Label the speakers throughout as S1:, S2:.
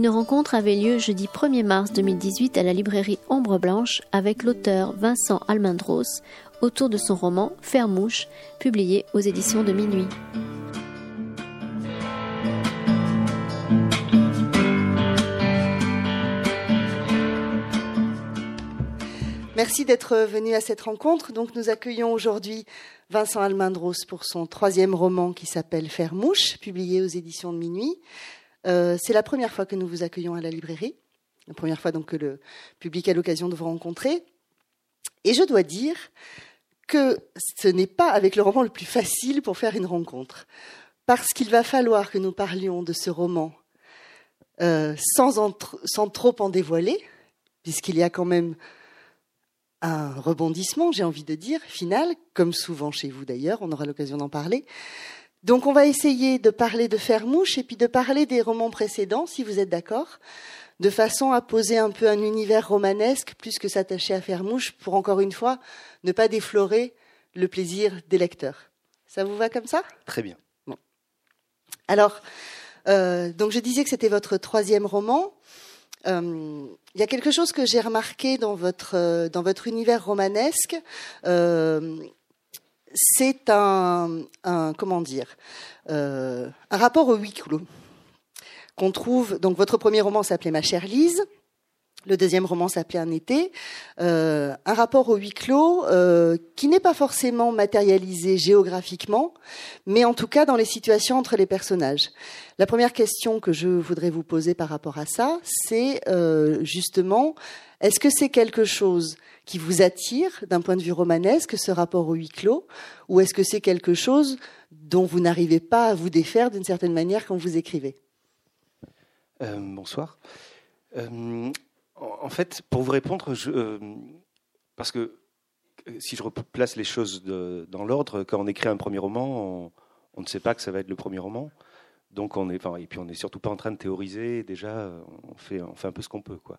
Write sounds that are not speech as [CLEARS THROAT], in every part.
S1: Une rencontre avait lieu jeudi 1er mars 2018 à la librairie Ombre Blanche avec l'auteur Vincent Almendros autour de son roman Fermouche, publié aux éditions de Minuit.
S2: Merci d'être venu à cette rencontre. Donc, nous accueillons aujourd'hui Vincent Almendros pour son troisième roman qui s'appelle Fermouche, publié aux éditions de Minuit. Euh, c'est la première fois que nous vous accueillons à la librairie, la première fois donc que le public a l'occasion de vous rencontrer. Et je dois dire que ce n'est pas avec le roman le plus facile pour faire une rencontre, parce qu'il va falloir que nous parlions de ce roman euh, sans, sans trop en dévoiler, puisqu'il y a quand même un rebondissement, j'ai envie de dire, final, comme souvent chez vous d'ailleurs, on aura l'occasion d'en parler. Donc on va essayer de parler de Fermouche et puis de parler des romans précédents, si vous êtes d'accord, de façon à poser un peu un univers romanesque plus que s'attacher à Fermouche pour encore une fois ne pas déflorer le plaisir des lecteurs. Ça vous va comme ça?
S3: Très bien.
S2: Bon. Alors, euh, donc je disais que c'était votre troisième roman. Euh, il y a quelque chose que j'ai remarqué dans votre euh, dans votre univers romanesque. Euh, c'est un, comment dire euh, un rapport au huis clos qu'on trouve. Donc votre premier roman s'appelait Ma chère Lise. Le deuxième roman s'appelait Un été, euh, un rapport au huis clos euh, qui n'est pas forcément matérialisé géographiquement, mais en tout cas dans les situations entre les personnages. La première question que je voudrais vous poser par rapport à ça, c'est justement, est-ce que c'est quelque chose qui vous attire d'un point de vue romanesque, ce rapport au huis clos, ou est-ce que c'est quelque chose dont vous n'arrivez pas à vous défaire d'une certaine manière quand vous écrivez?
S3: Euh, Bonsoir. Euh, en fait, pour vous répondre, euh, parce que si je replace les choses dans l'ordre, quand on écrit un premier roman, on, ne sait pas que ça va être le premier roman. Donc on est, et puis on n'est surtout pas en train de théoriser. Déjà, on fait, un peu ce qu'on peut, quoi.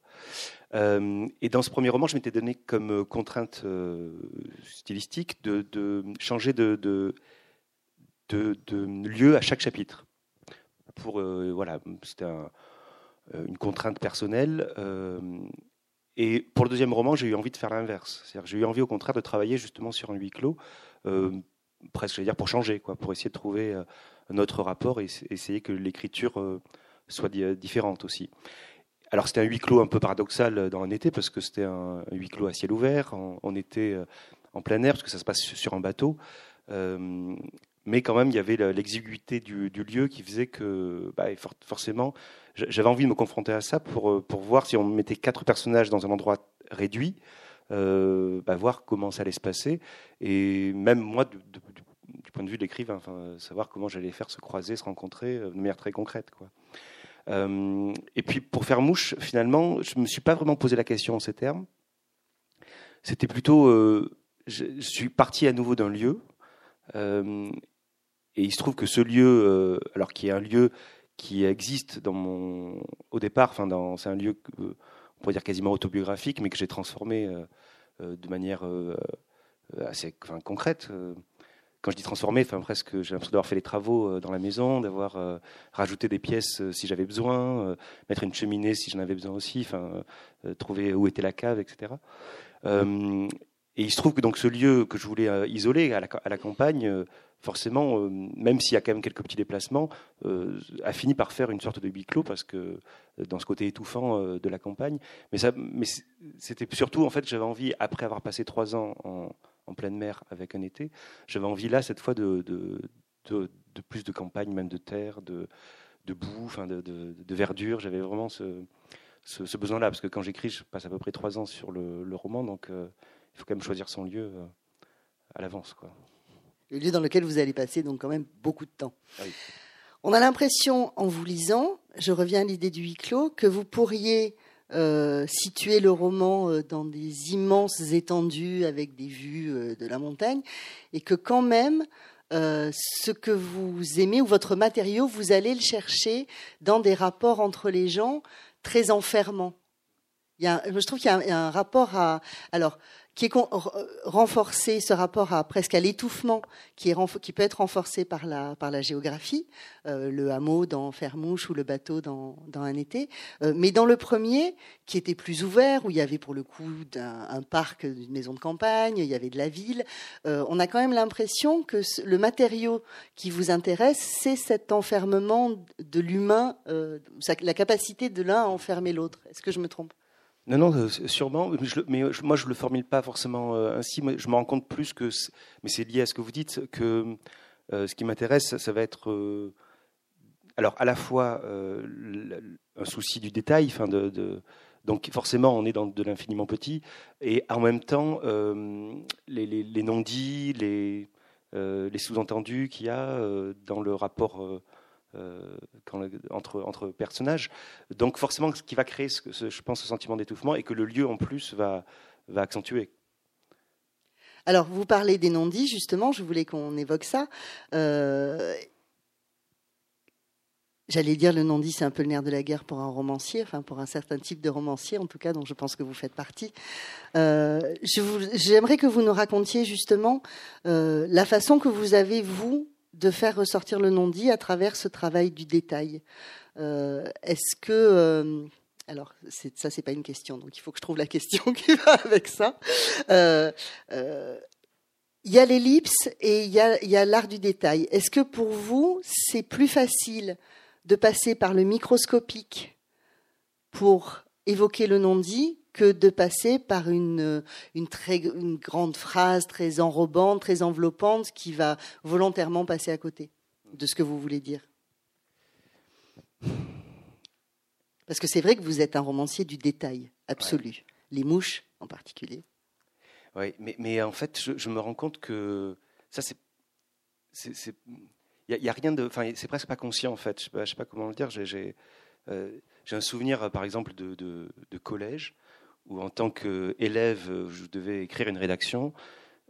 S3: Euh, et dans ce premier roman, je m'étais donné comme contrainte euh, stylistique de, changer de, lieu à chaque chapitre. Euh, voilà, c'était un, une contrainte personnelle. et pour le deuxième roman, j'ai eu envie de faire l'inverse. J'ai eu envie, au contraire, de travailler justement sur un huis clos, presque, je dire, pour changer, quoi, pour essayer de trouver notre rapport et essayer que l'écriture euh, soit différente aussi. Alors c'était un huis clos un peu paradoxal dans un été parce que c'était un, huis clos à ciel ouvert, on, était euh, en plein air parce que ça se passe sur un bateau. Euh, mais quand même, il y avait l'exiguïté du, lieu qui faisait que, bah, forcément, j'avais envie de me confronter à ça pour, pour voir si on mettait quatre personnages dans un endroit réduit, bah, voir comment ça allait se passer. Et même moi, de, du point de vue de l'écrivain, enfin, savoir comment j'allais faire se croiser, se rencontrer euh, de manière très concrète. Euh, et puis pour faire mouche, finalement, je ne me suis pas vraiment posé la question en ces termes. C'était plutôt, euh, je, suis parti à nouveau d'un lieu, et il se trouve que ce lieu, alors qui est un lieu qui existe au départ, c'est un lieu, on pourrait dire quasiment autobiographique, mais que j'ai transformé de manière assez concrète quand je dis transformer, enfin presque, j'ai l'impression d'avoir fait les travaux euh, dans la maison, d'avoir euh, rajouté des pièces euh, si j'avais besoin, mettre une cheminée si j'en avais besoin aussi, enfin trouver où était la cave, etc. et il se trouve que donc ce lieu que je voulais isoler à la, à la campagne, forcément, même s'il y a quand même quelques petits déplacements, a fini par faire une sorte de huis clos parce que dans ce côté étouffant de la campagne. Mais ça, mais c'était surtout en fait, j'avais envie après avoir passé trois ans en en pleine mer avec un été. J'avais envie là, cette fois, de, de, de, plus de campagne, même de terre, de, boue, enfin de, verdure. J'avais vraiment ce, ce, besoin-là, parce que quand j'écris, je passe à peu près trois ans sur le, le roman, donc euh, il faut quand même choisir son lieu euh, à l'avance. quoi.
S2: Le lieu dans lequel vous allez passer donc quand même beaucoup de temps.
S3: Ah
S2: On a l'impression, en vous lisant, je reviens à l'idée du huis clos, que vous pourriez euh, situer le roman euh, dans des immenses étendues avec des vues euh, de la montagne, et que quand même, ce que vous aimez ou votre matériau, vous allez le chercher dans des rapports entre les gens très enfermants. Il y a, je trouve qu'il y a un, rapport à. Alors, qui est renforcé, ce rapport à presque à l'étouffement, qui, peut être renforcé par la, géographie, euh, le hameau dans Fermouche ou le bateau dans, un été. Euh, mais dans le premier, qui était plus ouvert, où il y avait pour le coup un, parc, une maison de campagne, il y avait de la ville, euh, on a quand même l'impression que le matériau qui vous intéresse, c'est cet enfermement de l'humain, la capacité de l'un à enfermer l'autre. Est-ce que je me trompe?
S3: Non, non, euh, sûrement. Mais, moi, je ne le formule pas forcément euh, ainsi. je me rends compte plus que, mais c'est lié à ce que vous dites, que euh, ce qui m'intéresse, ça, va être, alors à la fois un souci du détail, donc forcément, on est dans de l'infiniment petit, et en même temps, les, non-dits, les sous-entendus qu'il y a dans le rapport euh, entre, personnages. Donc forcément, ce qui va créer, je pense, ce sentiment d'étouffement et que le lieu en plus va, va accentuer.
S2: Alors, vous parlez des non-dits, justement, je voulais qu'on évoque ça. Euh, j'allais dire le non-dit, c'est un peu le nerf de la guerre pour un romancier, enfin pour un certain type de romancier, en tout cas, dont je pense que vous faites partie. Euh, j'aimerais que vous nous racontiez justement la façon que vous avez, vous, de faire ressortir le non-dit à travers ce travail du détail. Euh, est-ce que euh, alors ça c'est pas une question, donc il faut que je trouve la question [LAUGHS] qui va avec ça. Euh, il y a l'ellipse et il y a l'art du détail. Est-ce que pour vous c'est plus facile de passer par le microscopique pour évoquer le non-dit que de passer par une, une, très, une grande phrase très enrobante, très enveloppante, qui va volontairement passer à côté de ce que vous voulez dire. Parce que c'est vrai que vous êtes un romancier du détail absolu, les mouches en particulier.
S3: Oui, mais, mais en fait, je, me rends compte que ça, c'est. Il n'y a, rien de. Enfin, c'est presque pas conscient, en fait. Je ne sais, sais, pas comment le dire. J'ai euh, un souvenir, par exemple, de, de, de collège où en tant qu'élève, je devais écrire une rédaction,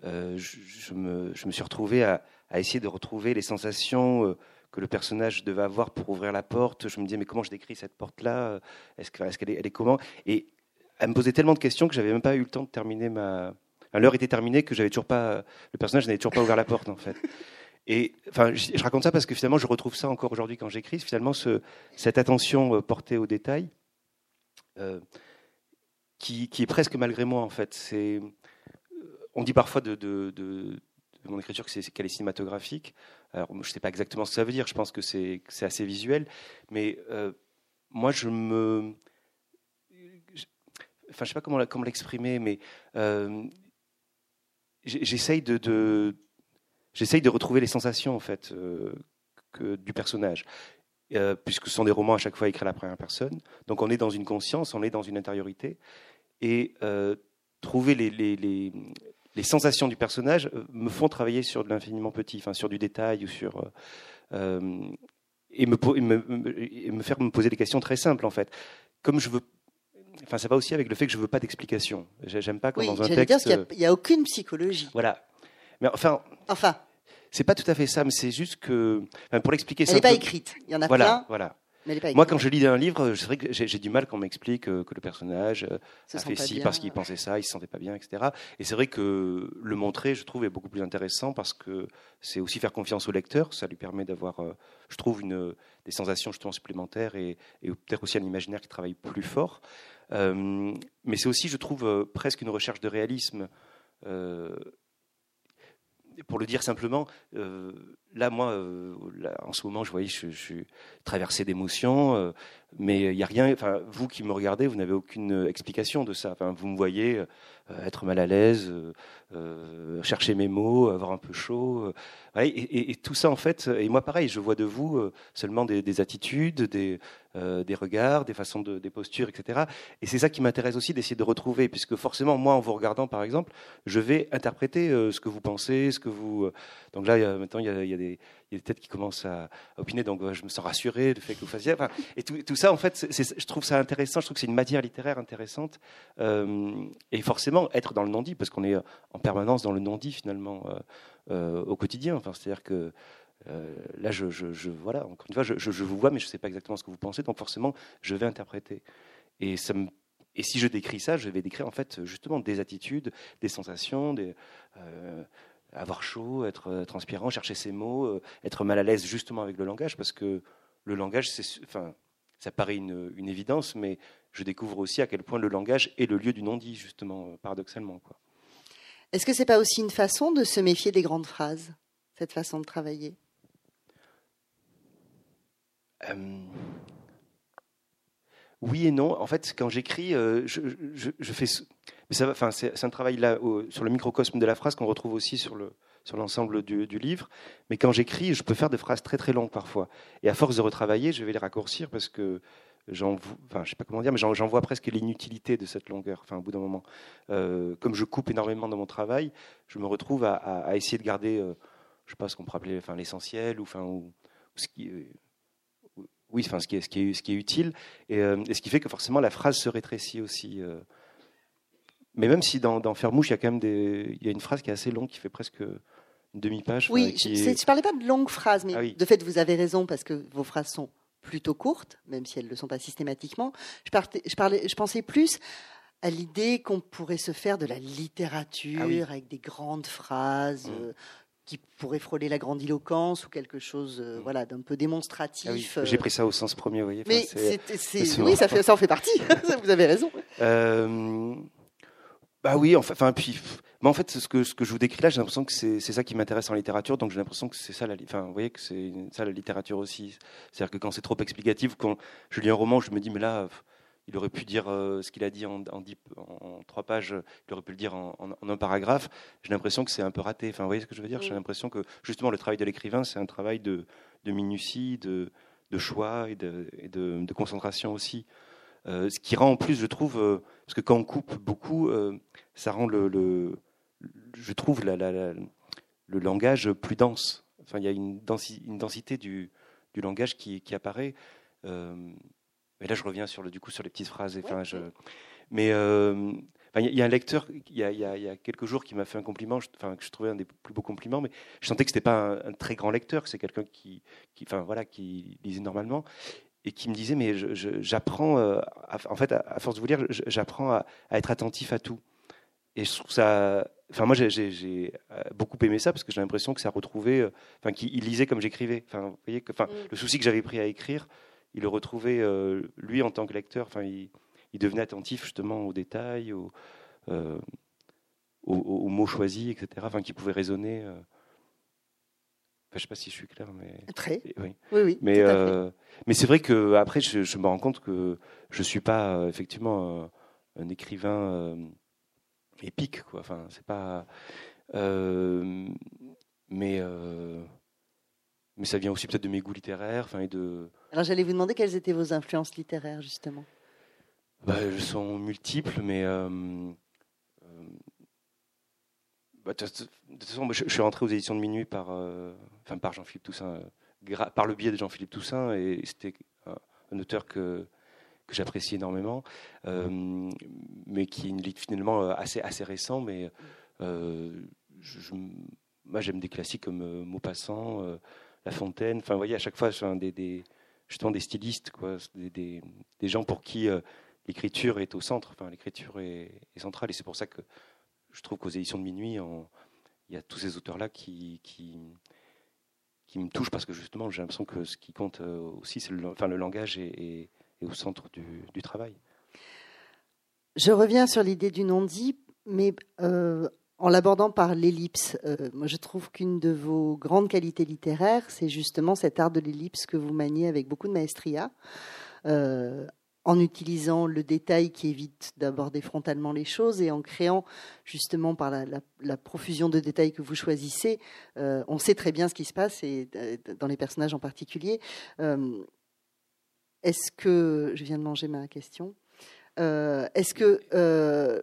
S3: euh, je, me, suis retrouvé à, essayer de retrouver les sensations euh, que le personnage devait avoir pour ouvrir la porte. Je me disais, mais comment je décris cette porte-là? Est-ce qu'elle est, comment? Et elle me posait tellement de questions que j'avais même pas eu le temps de terminer ma. L'heure était terminée que j'avais toujours pas. Le personnage n'avait toujours pas ouvert la porte, en fait. Et enfin, je, raconte ça parce que finalement, je retrouve ça encore aujourd'hui quand j'écris. Finalement, ce, cette attention euh, portée au détail qui, est presque malgré moi en fait. Euh, on dit parfois de, mon écriture que c'est, qu'elle est cinématographique. Alors, je ne sais pas exactement ce que ça veut dire. Je pense que c'est, assez visuel, mais euh, moi je me, enfin je sais pas comment, comment l'exprimer, mais euh, j'essaye de, j'essaye de retrouver les sensations en fait du personnage. puisque ce sont des romans à chaque fois écrits à la première personne. Donc on est dans une conscience, on est dans une intériorité et euh, trouver les, les, les, les, sensations du personnage euh, me font travailler sur de l'infiniment petit, enfin sur du détail ou sur euh, et, me, et, me, me, faire me poser des questions très simples en fait. Comme je veux Enfin, ça va aussi avec le fait que je veux pas d'explication. J'aime pas quand dans un texte.
S2: il n'y a, aucune psychologie.
S3: Voilà. Mais enfin.
S2: Enfin.
S3: C'est pas tout à fait ça, mais c'est juste que, pour l'expliquer.
S2: Elle n'est pas écrite. Il y en a
S3: voilà,
S2: plein.
S3: Voilà. Moi, quand je lis un livre, c'est vrai que j'ai du mal quand on m'explique que, le personnage euh, a fait ci parce qu'il pensait ça, il se sentait pas bien, etc. Et c'est vrai que le montrer, je trouve, est beaucoup plus intéressant parce que c'est aussi faire confiance au lecteur. Ça lui permet d'avoir, euh, je trouve, une, des sensations justement supplémentaires et, peut-être aussi un imaginaire qui travaille plus fort. Euh, mais c'est aussi, je trouve, presque une recherche de réalisme pour le dire simplement, euh, là, moi, euh, en ce moment, je voyais, je, suis traversé d'émotions, euh, mais il n'y a rien. Enfin, vous qui me regardez, vous n'avez aucune explication de ça. Enfin, vous me voyez être mal à l'aise, chercher mes mots, avoir un peu chaud, et, tout ça, en fait. Et moi, pareil, je vois de vous seulement des, attitudes, des, regards, des façons de, des postures, etc. Et c'est ça qui m'intéresse aussi d'essayer de retrouver, puisque forcément, moi, en vous regardant, par exemple, je vais interpréter ce que vous pensez, ce que vous. donc là, maintenant, il y a des, il y a des têtes qui commencent à, opiner, donc je me sens rassuré du fait que vous fassiez. Et tout, ça, en fait, je trouve ça intéressant. Je trouve que c'est une matière littéraire intéressante. Euh, et forcément, être dans le non-dit, parce qu'on est en permanence dans le non-dit finalement euh, euh, au quotidien. Enfin, c'est-à-dire que là, je, voilà, encore une fois, je, je, vous vois, mais je ne sais pas exactement ce que vous pensez, donc forcément, je vais interpréter. Et ça me et si je décris ça, je vais décrire en fait justement des attitudes, des sensations, des, avoir chaud, être transpirant, chercher ses mots, être mal à l'aise justement avec le langage, parce que le langage, c'est, enfin, ça paraît une, une, évidence, mais je découvre aussi à quel point le langage est le lieu du non-dit, justement, paradoxalement. Quoi.
S2: Est-ce que c'est pas aussi une façon de se méfier des grandes phrases, cette façon de travailler?
S3: Euh, Oui et non. En fait, quand j'écris, euh, je, je, fais. C'est un travail sur le microcosme de la phrase qu'on retrouve aussi sur le sur l'ensemble du, livre. Mais quand j'écris, je peux faire des phrases très très longues parfois. Et à force de retravailler, je vais les raccourcir parce que j'en, vois presque l'inutilité de cette longueur. Enfin, au bout d'un moment, euh, comme je coupe énormément dans mon travail, je me retrouve à, essayer de garder, euh, je sais pas ce qu'on pourrait appeler, l'essentiel ou ce qui, euh, est, utile, et, et, ce qui fait que forcément la phrase se rétrécit aussi. Mais même si dans, dans Fermouche, il y a quand même des, il y a une phrase qui est assez longue, qui fait presque une demi-page.
S2: Oui, je ne parlais pas de longues phrases, mais ah de fait, vous avez raison parce que vos phrases sont plutôt courtes, même si elles ne le sont pas systématiquement. Je, je, parlais, je pensais plus à l'idée qu'on pourrait se faire de la littérature ah avec des grandes phrases. Mm. Euh, qui pourraient frôler la grandiloquence ou quelque chose euh, mm. voilà d'un peu démonstratif.
S3: Ah J'ai pris ça au sens premier, vous voyez.
S2: mais oui, ça, fait, ça en fait partie. [LAUGHS] vous avez raison.
S3: Euh, bah oui, enfin, puis, mais en fait, ce que, ce que je vous décris là, j'ai l'impression que c'est ça qui m'intéresse en littérature, donc j'ai l'impression que c'est ça, la, enfin, vous voyez que c'est ça la littérature aussi. C'est-à-dire que quand c'est trop explicatif, quand je lis un roman, je me dis, mais là, il aurait pu dire euh, ce qu'il a dit en, en, en, trois pages, il aurait pu le dire en, un paragraphe. J'ai l'impression que c'est un peu raté. Enfin, vous voyez ce que je veux dire? J'ai l'impression que justement le travail de l'écrivain, c'est un travail de, de minutie, de, de, choix et de, et de concentration aussi. Euh, ce qui rend en plus, je trouve, euh, parce que quand on coupe beaucoup, euh, ça rend le, le, je trouve la, la, le langage plus dense. Enfin, il y a une, une densité du, du, langage qui, qui apparaît. mais là, je reviens sur le, du coup sur les petites phrases. Je, mais il y, a un lecteur, il y a, y a, quelques jours, qui m'a fait un compliment, enfin, que je trouvais un des plus beaux compliments, mais je sentais que c'était pas un, un, très grand lecteur, que c'est quelqu'un qui, qui, enfin, voilà, qui lisait normalement et qui me disait mais j'apprends euh, en fait à, force de vous lire j'apprends à, être attentif à tout. Et je trouve ça enfin moi j'ai euh, beaucoup aimé ça parce que j'ai l'impression que ça retrouvait euh, enfin qu'il lisait comme j'écrivais. Enfin vous voyez que enfin mm. le souci que j'avais pris à écrire il le retrouvait lui en tant que lecteur. Enfin il, il, devenait attentif justement aux détails aux, aux, mots choisis etc enfin qui pouvaient résonner je ne sais pas si je suis clair, mais
S2: très. Oui, oui.
S3: Mais euh, mais c'est vrai que après, je, me rends compte que je suis pas euh, effectivement un, écrivain euh, épique, quoi. Enfin, c'est pas. mais mais ça vient aussi peut-être de mes goûts littéraires, enfin et de.
S2: Alors j'allais vous demander quelles étaient vos influences littéraires justement.
S3: Bah, elles sont multiples, mais bah, de toute façon, je, suis rentré aux éditions de minuit par, euh, enfin, par Jean-Philippe Toussaint, euh, par le biais de Jean-Philippe Toussaint, et c'était un, auteur que, que j'apprécie énormément, euh, mais qui est finalement assez, assez récent, mais moi j'aime des classiques comme Maupassant, La Fontaine, enfin vous voyez, à chaque fois, je des, des, justement des stylistes, quoi, des, des, gens pour qui l'écriture est au centre, enfin l'écriture est centrale, et c'est pour ça que je trouve qu'aux éditions de minuit, il y a tous ces auteurs-là qui, qui, me touchent parce que justement, j'ai l'impression que ce qui compte euh, aussi, c'est le, enfin, le langage est, au centre du, du, travail.
S2: Je reviens sur l'idée du non-dit, mais euh, en l'abordant par l'ellipse. Euh, moi, je trouve qu'une de vos grandes qualités littéraires, c'est justement cet art de l'ellipse que vous maniez avec beaucoup de maestria en utilisant le détail qui évite d'aborder frontalement les choses et en créant justement par la, profusion de détails que vous choisissez, euh, on sait très bien ce qui se passe et euh, dans les personnages en particulier. Euh, est-ce que je viens de manger ma question Est-ce que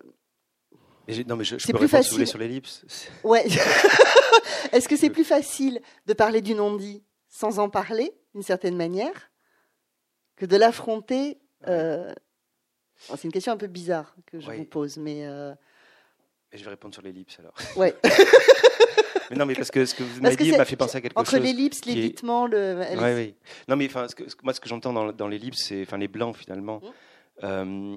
S3: non, mais je, je peux plus facile sur l'ellipse.
S2: Ouais. [LAUGHS] Est-ce que c'est plus facile de parler du non-dit sans en parler, d'une certaine manière, que de l'affronter euh, c'est une question un peu bizarre que je vous pose, mais. Euh,
S3: je vais répondre sur l'ellipse alors.
S2: Ouais. [LAUGHS]
S3: mais non, mais parce que ce que vous m'avez dit m'a fait penser à quelque
S2: entre
S3: chose.
S2: Entre l'ellipse, l'évitement, le.
S3: Oui, oui. Non, mais enfin, moi, ce que j'entends dans, dans l'ellipse, c'est enfin les blancs finalement. Mmh. Euh,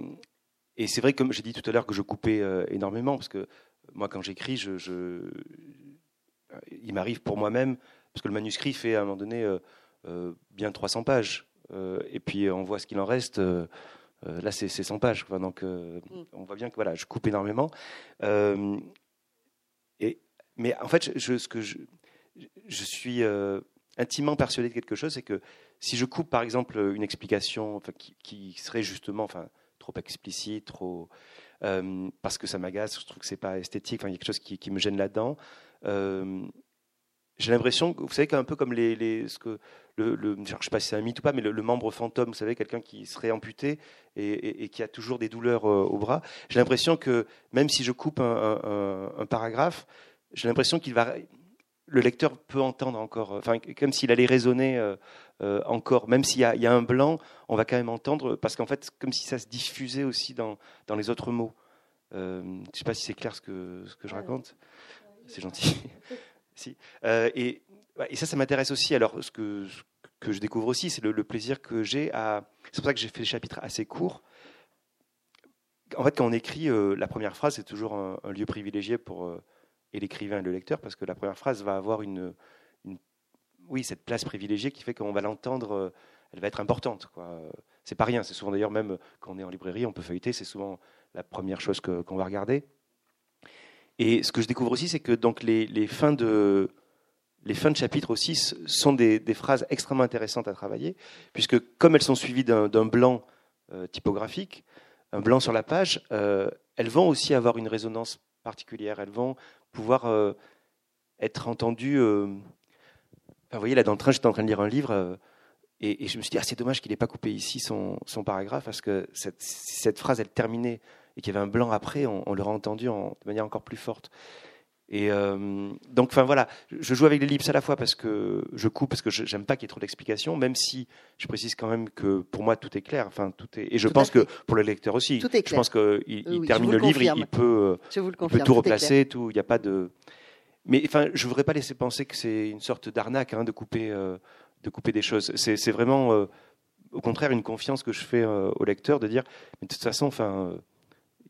S3: et c'est vrai, comme j'ai dit tout à l'heure, que je coupais énormément, parce que moi, quand j'écris, je, il m'arrive pour moi-même, parce que le manuscrit fait à un moment donné bien 300 pages, et puis on voit ce qu'il en reste. là, c'est 100 pages. donc, mm. on voit bien que voilà, je coupe énormément. et, mais en fait, je, ce que je, je suis intimement persuadé de quelque chose, c'est que si je coupe par exemple une explication qui, serait justement enfin, trop explicite, trop, euh, parce que ça m'agace, je trouve que c'est pas esthétique, enfin, il y a quelque chose qui, me gêne là-dedans. Euh, j'ai l'impression, vous savez, un peu comme les, les ce que le, je sais pas si c'est un mythe ou pas, mais le, membre fantôme, vous savez, quelqu'un qui serait amputé et, qui a toujours des douleurs euh, au bras. J'ai l'impression que même si je coupe un paragraphe, j'ai l'impression qu'il va, le lecteur peut entendre encore, enfin, comme s'il allait résonner euh, euh, encore, même s'il y, a un blanc, on va quand même entendre, parce qu'en fait, comme si ça se diffusait aussi dans, dans les autres mots. Euh, je ne sais pas si c'est clair ce que, ce que je raconte. C'est gentil. [LAUGHS] si. et, ça, ça m'intéresse aussi. Alors, ce que, que je découvre aussi, c'est le, plaisir que j'ai à. C'est pour ça que j'ai fait des chapitres assez courts. En fait, quand on écrit, la première phrase, c'est toujours un, lieu privilégié pour et l'écrivain et le lecteur, parce que la première phrase va avoir une, oui, cette place privilégiée qui fait qu'on va l'entendre, euh, elle va être importante. Quoi. C'est pas rien, c'est souvent d'ailleurs même quand on est en librairie, on peut feuilleter, c'est souvent la première chose qu'on va regarder. Et ce que je découvre aussi, c'est que donc les, les, fins de les fins de chapitre aussi sont des, des, phrases extrêmement intéressantes à travailler, puisque comme elles sont suivies d'un blanc euh, typographique, un blanc sur la page, euh, elles vont aussi avoir une résonance particulière. Elles vont pouvoir euh, être entendu. Euh, vous voyez, là, dans le train, j'étais en train de lire un livre. Et, je me suis dit, ah, c'est dommage qu'il n'ait pas coupé ici son, son, paragraphe, parce que cette, cette phrase, elle terminait et qu'il y avait un blanc après, on, l'aurait entendu en, de manière encore plus forte. Et donc, enfin voilà, je joue avec les livres à la fois parce que je coupe, parce que j'aime pas qu'il y ait trop d'explications, même si je précise quand même que pour moi tout est clair. Enfin, tout est, et je pense que pour le lecteur aussi.
S2: Tout est
S3: clair. Je pense qu'il il termine le, livre, il, peut, peut, tout replacer, tout. Il n'y a pas de. Mais enfin, je voudrais pas laisser penser que c'est une sorte d'arnaque hein, de couper, euh, de couper des choses. C'est vraiment, euh, au contraire, une confiance que je fais euh, au lecteur de dire, mais de toute façon, enfin,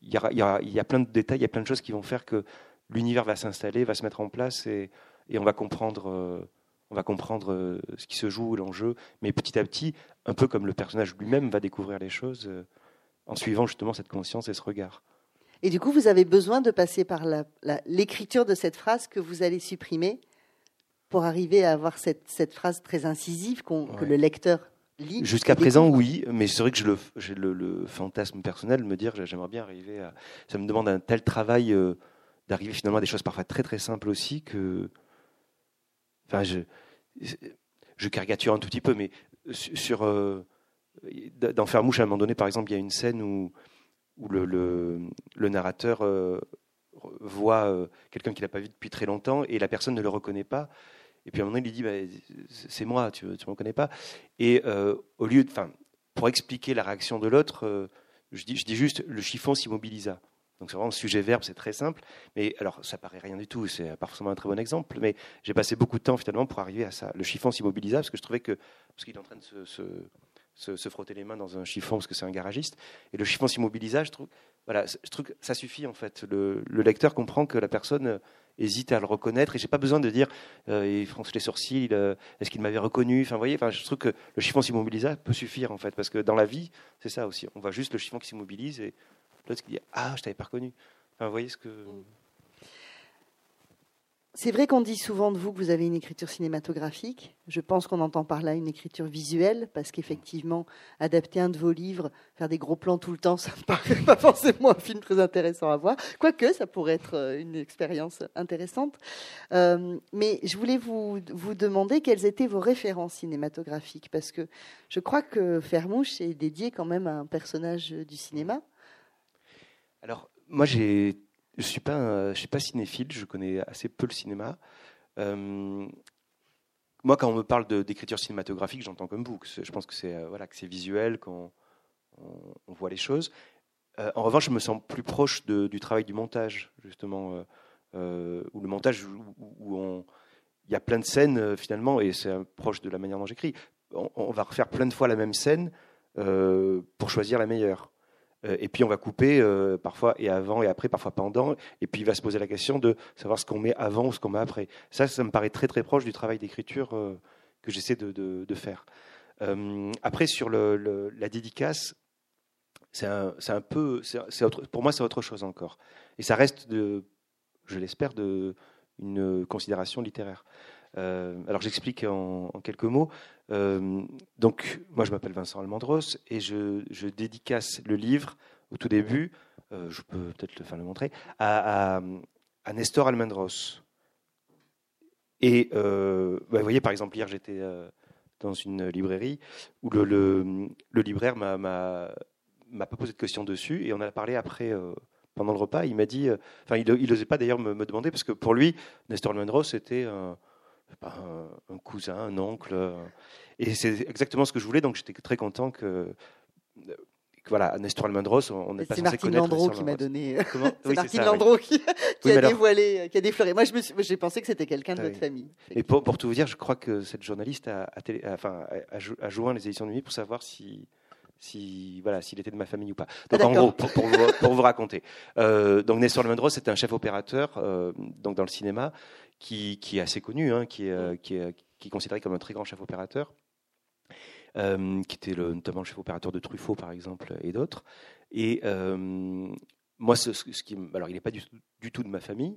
S3: il y, y, y, a plein de détails, il y a plein de choses qui vont faire que l'univers va s'installer, va se mettre en place et, on va comprendre, euh, on va comprendre euh, ce qui se joue, l'enjeu. Mais petit à petit, un peu comme le personnage lui-même va découvrir les choses euh, en suivant justement cette conscience et ce regard.
S2: Et du coup, vous avez besoin de passer par l'écriture de cette phrase que vous allez supprimer pour arriver à avoir cette, phrase très incisive que le lecteur.
S3: Jusqu'à présent, oui, mais c'est vrai que j'ai le, le, fantasme personnel de me dire j'aimerais bien arriver à. Ça me demande un tel travail d'arriver finalement à des choses parfois très très simples aussi que. Enfin, je, je caricature un tout petit peu, mais sur. Euh, dans Fermouche, à un moment donné, par exemple, il y a une scène où, où le, le, narrateur euh, voit euh, quelqu'un qu'il n'a pas vu depuis très longtemps et la personne ne le reconnaît pas. Et puis à un moment il lui dit bah, C'est moi, tu ne me reconnais pas. Et au lieu de. Pour expliquer la réaction de l'autre, je dis, je dis juste le chiffon s'immobilisa. Donc c'est vraiment le sujet verbe, c'est très simple. Mais alors ça paraît rien du tout, c'est pas forcément un très bon exemple, mais j'ai passé beaucoup de temps finalement pour arriver à ça. Le chiffon s'immobilisa parce que je trouvais que parce qu'il est en train de se, se, frotter les mains dans un chiffon parce que c'est un garagiste. Et le chiffon s'immobilisa, je trouve, voilà, je trouve que ça suffit en fait. Le, lecteur comprend que la personne hésite à le reconnaître et j'ai pas besoin de dire euh, il fronce les sourcils, est-ce qu'il m'avait reconnu? Enfin, voyez, enfin, je trouve que le chiffon s'immobilisa peut suffire en fait parce que dans la vie, c'est ça aussi. On voit juste le chiffon qui s'immobilise et L'autre qui dit Ah, je t'avais pas reconnu. Enfin, vous voyez ce que.
S2: C'est vrai qu'on dit souvent de vous que vous avez une écriture cinématographique. Je pense qu'on entend par là une écriture visuelle, parce qu'effectivement, adapter un de vos livres, faire des gros plans tout le temps, [LAUGHS] ça ne paraît pas forcément un film très intéressant à voir. Quoique, ça pourrait être euh, une expérience intéressante. Euh, mais je voulais vous, vous demander quelles étaient vos références cinématographiques, parce que je crois que Fermouche est dédié quand même à un personnage du cinéma.
S3: Alors, moi, je suis, pas suis pas cinéphile, je connais assez peu le cinéma. Euh, moi, quand on me parle d'écriture cinématographique, j'entends comme vous. je pense que c'est euh, voilà, visuel, qu'on on, voit les choses. Euh, en revanche, je me sens plus proche du travail du montage, justement, où le montage, où, il y a plein de scènes, finalement, et c'est proche de la manière dont j'écris. On, va refaire plein de fois la même scène pour choisir la meilleure. Et puis on va couper parfois et avant et après, parfois pendant. Et puis il va se poser la question de savoir ce qu'on met avant ou ce qu'on met après. Ça, ça me paraît très très proche du travail d'écriture que j'essaie de, faire. après, sur la dédicace, c'est un, peu, pour moi, c'est autre chose encore. Et ça reste, je l'espère, une considération littéraire. Euh, alors j'explique en, quelques mots. Euh, donc moi je m'appelle Vincent Almandros et je, dédicace le livre au tout début, euh, je peux peut-être le, le montrer, à, Nestor Almandros. Et bah, vous voyez par exemple hier j'étais dans une librairie où le, libraire m'a m'a pas posé de questions dessus et on a parlé après pendant le repas. Il m'a dit, enfin il n'osait pas d'ailleurs me, me, demander parce que pour lui Nestor Almandros c'était un, un, cousin, un oncle. Et c'est exactement ce que je voulais, donc j'étais très content que, voilà, Nestor Almendros, on n'est pas censé
S2: Martine
S3: connaître.
S2: Landreau qui m'a donné. [LAUGHS] c'est Martine Landreau qui, a dévoilé, qui a défloré. Moi, j'ai pensé que c'était quelqu'un de ah notre famille.
S3: Et pour, pour, tout vous dire, je crois que cette journaliste a, a, joint les éditions de nuit pour savoir si si voilà s'il était de ma famille ou pas. Donc en gros, pour, pour, vous, pour vous, raconter, euh, donc Nestor Almendros, c'était un chef opérateur euh, donc dans le cinéma qui, est assez connu, hein, qui, est, euh, qui, est, considéré comme un très grand chef opérateur, euh, qui était notamment le chef opérateur de Truffaut, par exemple, et d'autres. Et euh, moi, alors, il n'est pas du, tout de ma famille.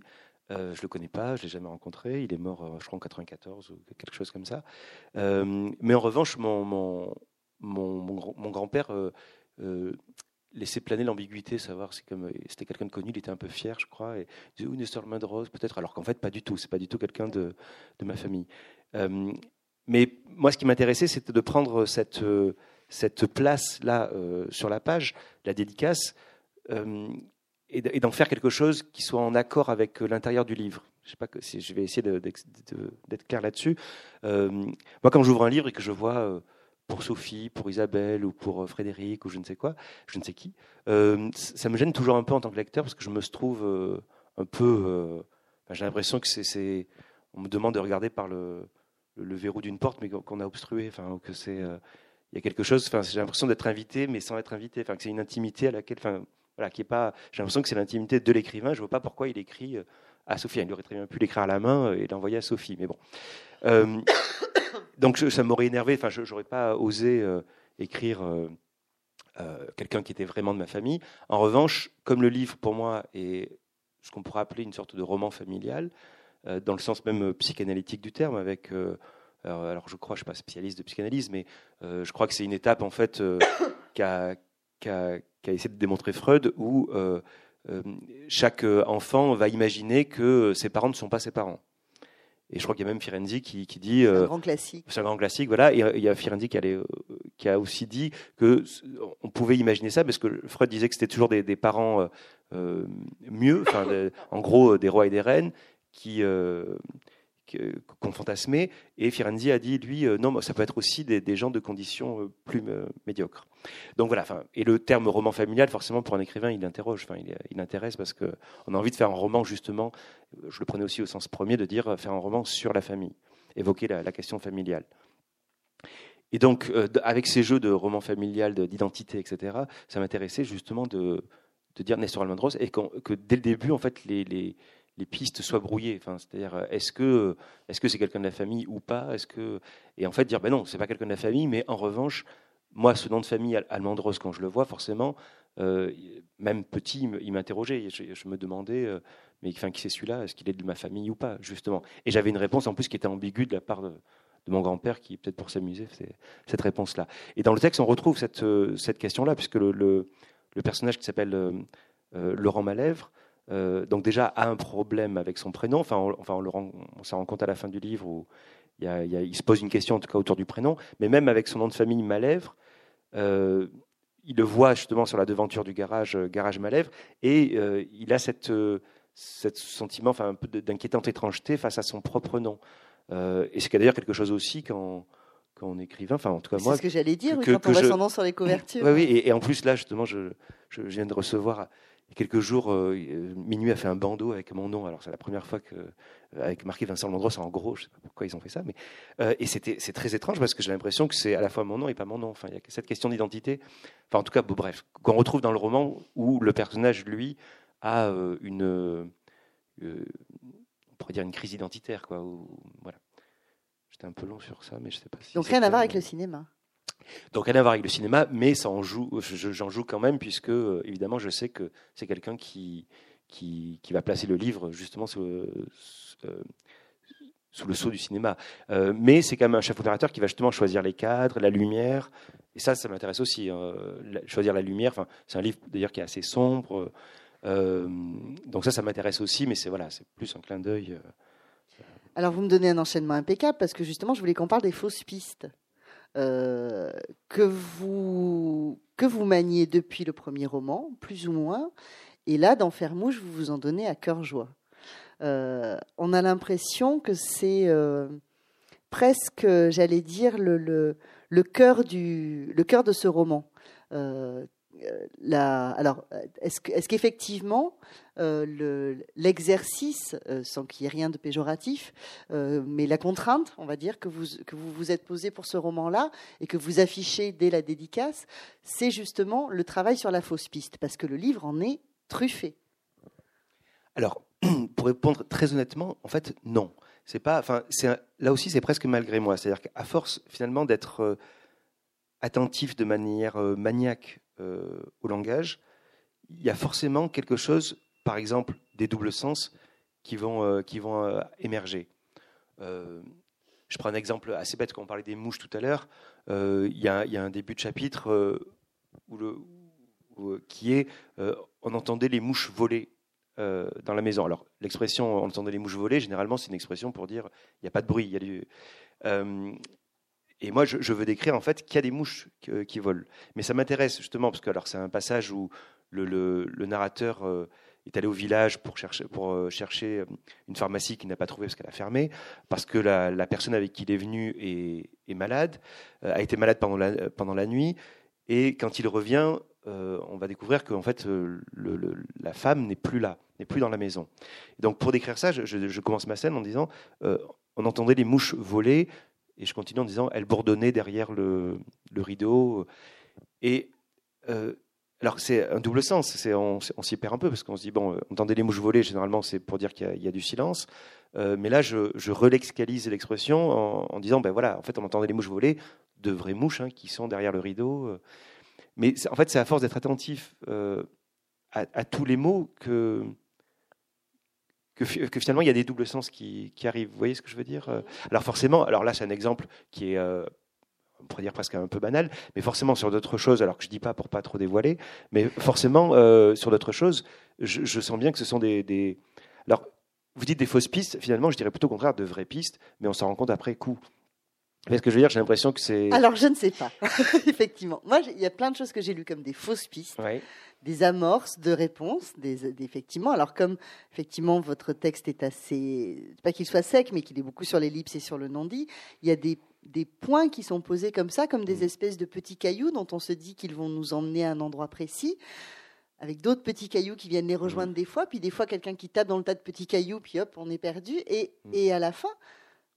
S3: Je le connais pas, je l'ai jamais rencontré. Il est mort, je crois, en 94 ou quelque chose comme ça. mais en revanche, mon grand-père laisser planer l'ambiguïté, savoir si comme c'était quelqu'un de connu, il était un peu fier, je crois, et il disait Nestor Rose, peut-être, alors qu'en fait pas du tout, c'est pas du tout quelqu'un de, de, ma famille. Euh, mais moi, ce qui m'intéressait, c'était de prendre cette, euh, cette place là euh, sur la page, la dédicace, et d'en faire quelque chose qui soit en accord avec l'intérieur du livre. Je sais pas si je vais essayer d'être clair là-dessus. moi, quand j'ouvre un livre et que je vois pour Sophie, pour Isabelle ou pour euh, Frédéric ou je ne sais quoi, je ne sais qui. Euh, ça me gêne toujours un peu en tant que lecteur parce que je me trouve euh, un peu. J'ai l'impression que c'est. On me demande de regarder par le, verrou d'une porte, mais qu'on a obstrué. Enfin, que c'est. Il y a quelque chose. Enfin, j'ai l'impression d'être invité, mais sans être invité. Enfin, c'est une intimité à laquelle. Enfin, voilà, qui est pas. J'ai l'impression que c'est l'intimité de l'écrivain. Je vois pas pourquoi il écrit à Sophie. Il aurait très bien pu l'écrire à la main et l'envoyer à Sophie, mais bon donc ça m'aurait énervé. Enfin, je n'aurais pas osé euh, écrire euh, euh, quelqu'un qui était vraiment de ma famille. En revanche, comme le livre pour moi est ce qu'on pourrait appeler une sorte de roman familial, dans le sens même psychanalytique du terme, avec alors, je crois, je suis pas spécialiste de psychanalyse, mais je crois que c'est une étape en fait [COUGHS] qu'a essayé de démontrer Freud, où chaque enfant va imaginer que ses parents ne sont pas ses parents. Et je crois qu'il y a même Firenze qui, qui dit.
S2: C'est un euh, grand classique.
S3: C'est un grand classique, voilà. Et il y a Firenze qui, euh, a aussi dit que on pouvait imaginer ça parce que Freud disait que c'était toujours des, des parents euh, mieux, enfin, en gros des rois et des reines qui qu'on fantasmait. Et Firenze a dit, lui, euh, non, ça peut être aussi des, gens de conditions euh, plus euh, médiocres. Donc voilà. Et le terme roman familial, forcément, pour un écrivain, il interroge, il, il intéresse parce qu'on a envie de faire un roman justement. Je le prenais aussi au sens premier de dire faire un roman sur la famille, évoquer la, question familiale. Et donc, avec ces jeux de roman familial, d'identité, etc., ça m'intéressait justement de, de dire Nestor Almendros et que dès le début, en fait, les, les pistes soient brouillées. C'est-à-dire, euh, est-ce que est-ce que c'est quelqu'un de la famille ou pas? Est-ce que et en fait dire ben non, c'est pas quelqu'un de la famille, mais en revanche, moi, ce nom de famille Almandros, quand je le vois, forcément, euh, même petit, il m'interrogeait. Je, me demandais, euh, mais enfin, qui c'est celui-là? Est-ce qu'il est de ma famille ou pas, justement? Et j'avais une réponse en plus qui était ambiguë de la part de, mon grand-père, qui peut-être pour s'amuser, cette réponse-là. Et dans le texte, on retrouve cette, question-là, puisque le, personnage qui s'appelle Laurent Malèvre euh, donc déjà a un problème avec son prénom. Enfin, on, enfin, on, le rend, on s'en rend compte à la fin du livre où il, y a, il, se pose une question en tout cas autour du prénom. Mais même avec son nom de famille Malèvre, euh, il le voit justement sur la devanture du garage, euh, garage Malèvre, et il a cette, cette sentiment, enfin un peu d'inquiétante étrangeté face à son propre nom. et c'est d'ailleurs quelque chose aussi quand quand on écrivain, enfin en tout cas moi.
S2: C'est ce que j'allais dire, quand on voit son nom sur les couvertures.
S3: Oui, oui, et, et, en plus là justement, je, je viens de recevoir quelques jours, Minuit a fait un bandeau avec mon nom. Alors c'est la première fois que avec marqué Vincent Landros en gros, je sais pas pourquoi ils ont fait ça, mais et c'était c'est très étrange parce que j'ai l'impression que c'est à la fois mon nom et pas mon nom. Enfin, il y a cette question d'identité. Enfin, en tout cas, bref, qu'on retrouve dans le roman où le personnage lui a une on pourrait dire une crise identitaire, quoi. voilà. J'étais un peu long sur ça, mais je sais pas si.
S2: Donc rien à voir avec le cinéma.
S3: Donc rien à voir avec le cinéma, mais ça en joue, j'en joue quand même puisque euh, évidemment je sais que c'est quelqu'un qui, qui, va placer le livre justement sous, euh, le sceau du cinéma. Euh, mais c'est quand même un chef opérateur qui va justement choisir les cadres, la lumière. Et ça, ça m'intéresse aussi. Hein, choisir la lumière. Enfin, c'est un livre d'ailleurs qui est assez sombre. donc ça, ça m'intéresse aussi, mais c'est voilà, c'est plus un clin d'œil.
S2: Alors vous me donnez un enchaînement impeccable parce que justement, je voulais qu'on parle des fausses pistes. Euh, que, vous, que vous maniez depuis le premier roman, plus ou moins. Et là, dans Fermouche, vous vous en donnez à cœur joie. Euh, on a l'impression que c'est euh, presque, j'allais dire, le, le, le, cœur du, le cœur de ce roman. Euh, alors, est-ce qu'effectivement, euh, l'exercice, euh, sans qu'il y ait rien de péjoratif, mais la contrainte, on va dire, que vous vous, êtes posé pour ce roman-là et que vous affichez dès la dédicace, c'est justement le travail sur la fausse piste, parce que le livre en est truffé.
S3: Alors, [CLEARS THROAT] pour répondre très honnêtement, en fait, non. C'est pas, là aussi, c'est presque malgré moi. C'est-à-dire qu'à force, finalement, d'être attentif de manière maniaque euh, au langage, il y a forcément quelque chose, par exemple des doubles sens, qui vont, euh, qui vont euh, émerger. je prends un exemple assez bête quand on parlait des mouches tout à l'heure. Il y, a un début de chapitre où le, qui est on entendait les mouches voler dans la maison. Alors, l'expression on entendait les mouches voler, généralement, c'est une expression pour dire il n'y a pas de bruit. Y et moi, je, veux décrire en fait qu'il y a des mouches qui, volent. Mais ça m'intéresse justement parce que alors c'est un passage où le, narrateur euh, est allé au village pour chercher, euh, euh, une pharmacie qu'il n'a pas trouvée parce qu'elle a fermé, parce que la, personne avec qui il est venu est, malade, a été malade pendant la, nuit, et quand il revient, on va découvrir que en fait la femme n'est plus là, n'est plus dans la maison. donc pour décrire ça, je, je, commence ma scène en disant on entendait les mouches voler et je continue en disant, elle bourdonnait derrière le, rideau. Et euh, alors c'est un double sens, on, on s'y perd un peu parce qu'on se dit, bon, entendez les mouches voler, généralement c'est pour dire qu'il y, a du silence. Euh, mais là, je, je relexcalise l'expression en, disant, ben voilà, en fait, on entendait les mouches voler, de vraies mouches hein, qui sont derrière le rideau. Mais en fait, c'est à force d'être attentif euh, à, tous les mots que que, finalement il y a des doubles sens qui, arrivent. Vous voyez ce que je veux dire euh? Alors forcément, alors là c'est un exemple qui est, euh, on pourrait dire presque un peu banal, mais forcément sur d'autres choses, alors que je dis pas pour pas trop dévoiler, mais forcément euh, sur d'autres choses, je, sens bien que ce sont des, Alors vous dites des fausses pistes, finalement je dirais plutôt au contraire de vraies pistes, mais on s'en rend compte après coup. Est-ce que je veux dire, j'ai l'impression que c'est.
S2: Alors, je ne sais pas, [LAUGHS] effectivement. Moi, il y a plein de choses que j'ai lues comme des fausses pistes.
S3: Oui
S2: des amorces de réponses, des, effectivement. Alors comme effectivement votre texte est assez, pas qu'il soit sec, mais qu'il est beaucoup sur l'ellipse et sur le non-dit, il y a des, des, points qui sont posés comme ça, comme des mmh. espèces de petits cailloux dont on se dit qu'ils vont nous emmener à un endroit précis, avec d'autres petits cailloux qui viennent les rejoindre mmh. des fois, puis des fois quelqu'un qui tape dans le tas de petits cailloux, puis hop, on est perdu. Et, mmh. et à la fin,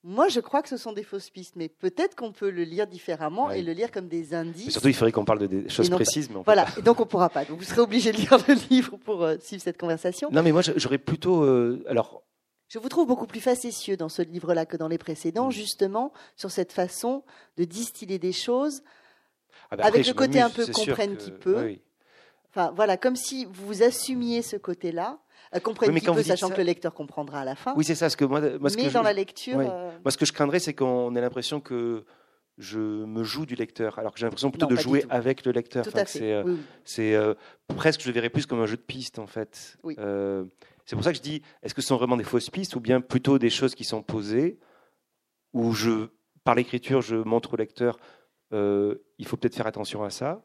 S2: moi, je crois que ce sont des fausses pistes, mais peut-être qu'on peut le lire différemment et le lire comme des indices.
S3: surtout, il faudrait qu'on parle de des choses précises. Mais
S2: voilà, et donc on ne pourra pas. Donc vous serez obligé de lire le livre pour euh, suivre cette conversation.
S3: Non, mais moi, j'aurais plutôt. Euh, alors.
S2: Je vous trouve beaucoup plus facétieux dans ce livre-là que dans les précédents, mm. justement, sur cette façon de distiller des choses, ah bah avec le côté un peu comprenne qui peut. Enfin, voilà, comme si vous assumiez ce côté-là euh, un peu, sachant que le lecteur comprendra à la fin.
S3: Oui, c'est ça. Ce que moi, moi ce
S2: mais
S3: que
S2: dans la lecture.
S3: Euh, moi, ce que je craindrais, c'est qu'on ait l'impression que je me joue du lecteur, alors que j'ai l'impression plutôt de jouer avec le lecteur. C'est euh, presque, je le verrais plus comme un jeu de pistes, en fait. c'est pour ça que je dis, est-ce que ce sont vraiment des fausses pistes ou bien plutôt des choses qui sont posées, où je, par l'écriture, je montre au lecteur, il faut peut-être faire attention à ça.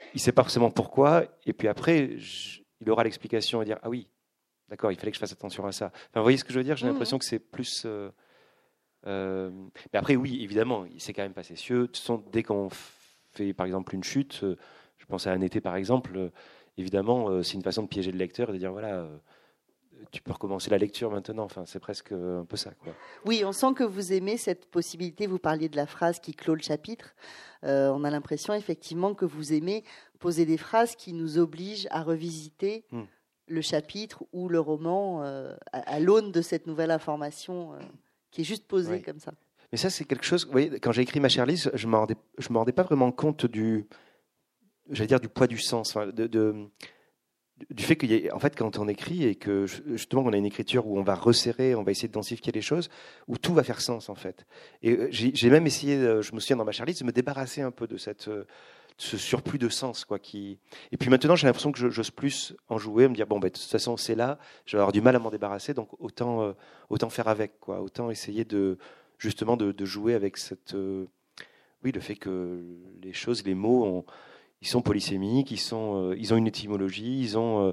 S3: Il ne sait pas forcément pourquoi, et puis après, il aura l'explication et dire, ah oui, D'accord, il fallait que je fasse attention à ça. Enfin, vous voyez ce que je veux dire? J'ai mmh. l'impression que c'est plus. Euh, euh, mais après, oui, évidemment, c'est quand même pas cessieux. Dès qu'on fait, par exemple, une chute, euh, je pense à un été, par exemple, évidemment, c'est une façon de piéger le lecteur et de dire voilà tu peux recommencer la lecture maintenant. Enfin, c'est presque un peu ça. Quoi.
S2: Oui, on sent que vous aimez cette possibilité. Vous parliez de la phrase qui clôt le chapitre. Euh, on a l'impression effectivement que vous aimez poser des phrases qui nous obligent à revisiter hmm. le chapitre ou le roman euh, à, l'aune de cette nouvelle information euh, qui est juste posée comme ça.
S3: Mais ça, c'est quelque chose. Vous voyez, quand j'ai écrit ma chère Lise, je ne me rendais pas vraiment compte du, j'allais dire, du poids du sens, de, de du fait qu'en fait, quand on écrit et que justement on a une écriture où on va resserrer, on va essayer de densifier les choses, où tout va faire sens en fait. Et euh, j'ai même essayé, je me souviens dans ma Charlie, de me débarrasser un peu de cette euh, ce surplus de sens quoi et puis maintenant j'ai l'impression que j'ose plus en jouer me dire bon ben de toute façon c'est là je vais avoir du mal à m'en débarrasser donc autant euh, autant faire avec quoi autant essayer de justement de jouer avec cette oui le fait que les choses les mots ont ils sont polysémiques, ils, sont, euh, ils ont une étymologie, ils, ont, euh,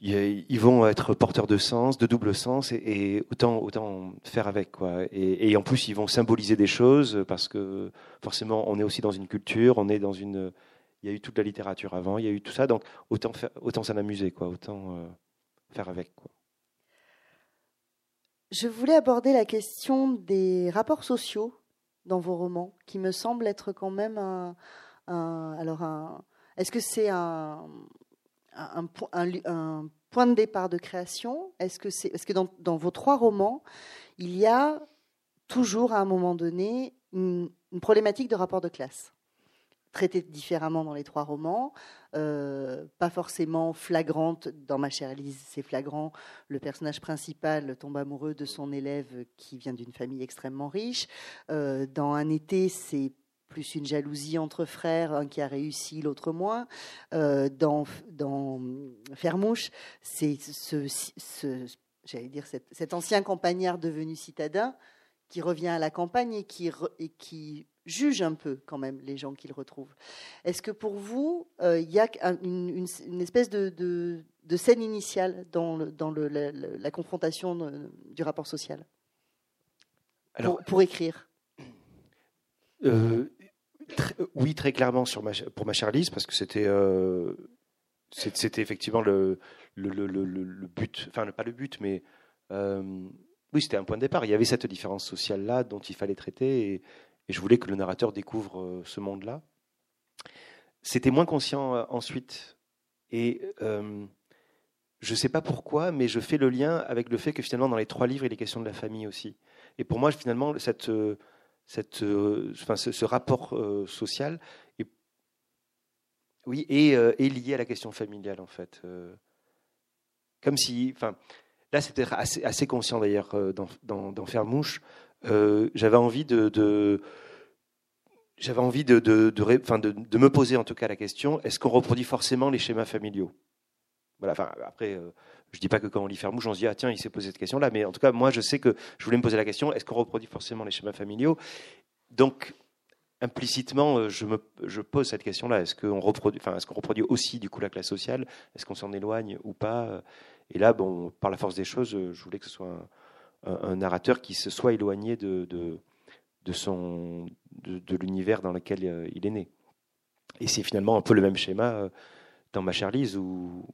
S3: ils vont être porteurs de sens, de double sens, et, autant, autant faire avec. Quoi. Et, en plus, ils vont symboliser des choses, parce que forcément, on est aussi dans une culture, on est dans une... Il y a eu toute la littérature avant, il y a eu tout ça, donc autant, faire, autant s'en amuser, quoi, autant euh, faire avec. Quoi.
S2: Je voulais aborder la question des rapports sociaux dans vos romans, qui me semble être quand même un, alors, est-ce que c'est un, point de départ de création? Est-ce que, c'est, est-ce que dans, vos trois romans, il y a toujours à un moment donné une, problématique de rapport de classe? Traitée différemment dans les trois romans, euh, pas forcément flagrante. Dans Ma chère Elise, c'est flagrant. Le personnage principal tombe amoureux de son élève qui vient d'une famille extrêmement riche. Euh, dans Un été, c'est plus une jalousie entre frères, un qui a réussi, l'autre moins. Euh, dans, dans Fermouche, c'est ce, j'allais dire cet, ancien campagnard devenu citadin qui revient à la campagne et qui, et qui juge un peu quand même les gens qu'il retrouve. Est-ce que pour vous, euh, il y a une, une, espèce de, de, scène initiale dans, le, dans le, la, confrontation du rapport social? Alors, pour, pour écrire
S3: euh, oui, très clairement pour ma Charlise, parce que c'était euh, effectivement le, but, enfin pas le but, mais euh, oui, c'était un point de départ. Il y avait cette différence sociale-là dont il fallait traiter, et, je voulais que le narrateur découvre euh, ce monde-là. C'était moins conscient ensuite, et je ne sais pas pourquoi, mais je fais le lien avec le fait que finalement dans les trois livres, il est question de la famille aussi. Et pour moi, finalement, cette cette, euh, enfin, ce, rapport euh, social est, oui, euh, est, lié à la question familiale, en fait. comme si. Enfin, là, c'était assez, assez, conscient d'ailleurs dans, dans, Faire Mouche. J'avais envie de, j'avais envie de, de, de, de, de, me poser en tout cas la question est-ce qu'on reproduit forcément les schémas familiaux? Voilà. Enfin, après, je dis pas que quand on lit Fermouche, on se dit ah tiens, il s'est posé cette question-là, mais en tout cas, moi, je sais que je voulais me poser la question est-ce qu'on reproduit forcément les schémas familiaux? Donc, implicitement, euh, je me je pose cette question-là. Est-ce qu'on reproduit, enfin, est-ce qu'on reproduit aussi du coup la classe sociale? Est-ce qu'on s'en éloigne ou pas? Et là, bon, par la force des choses, euh, je voulais que ce soit un, narrateur qui se soit éloigné de, de, son de, l'univers dans lequel euh, il est né. Et c'est finalement un peu le même schéma dans Ma chère Lise, où,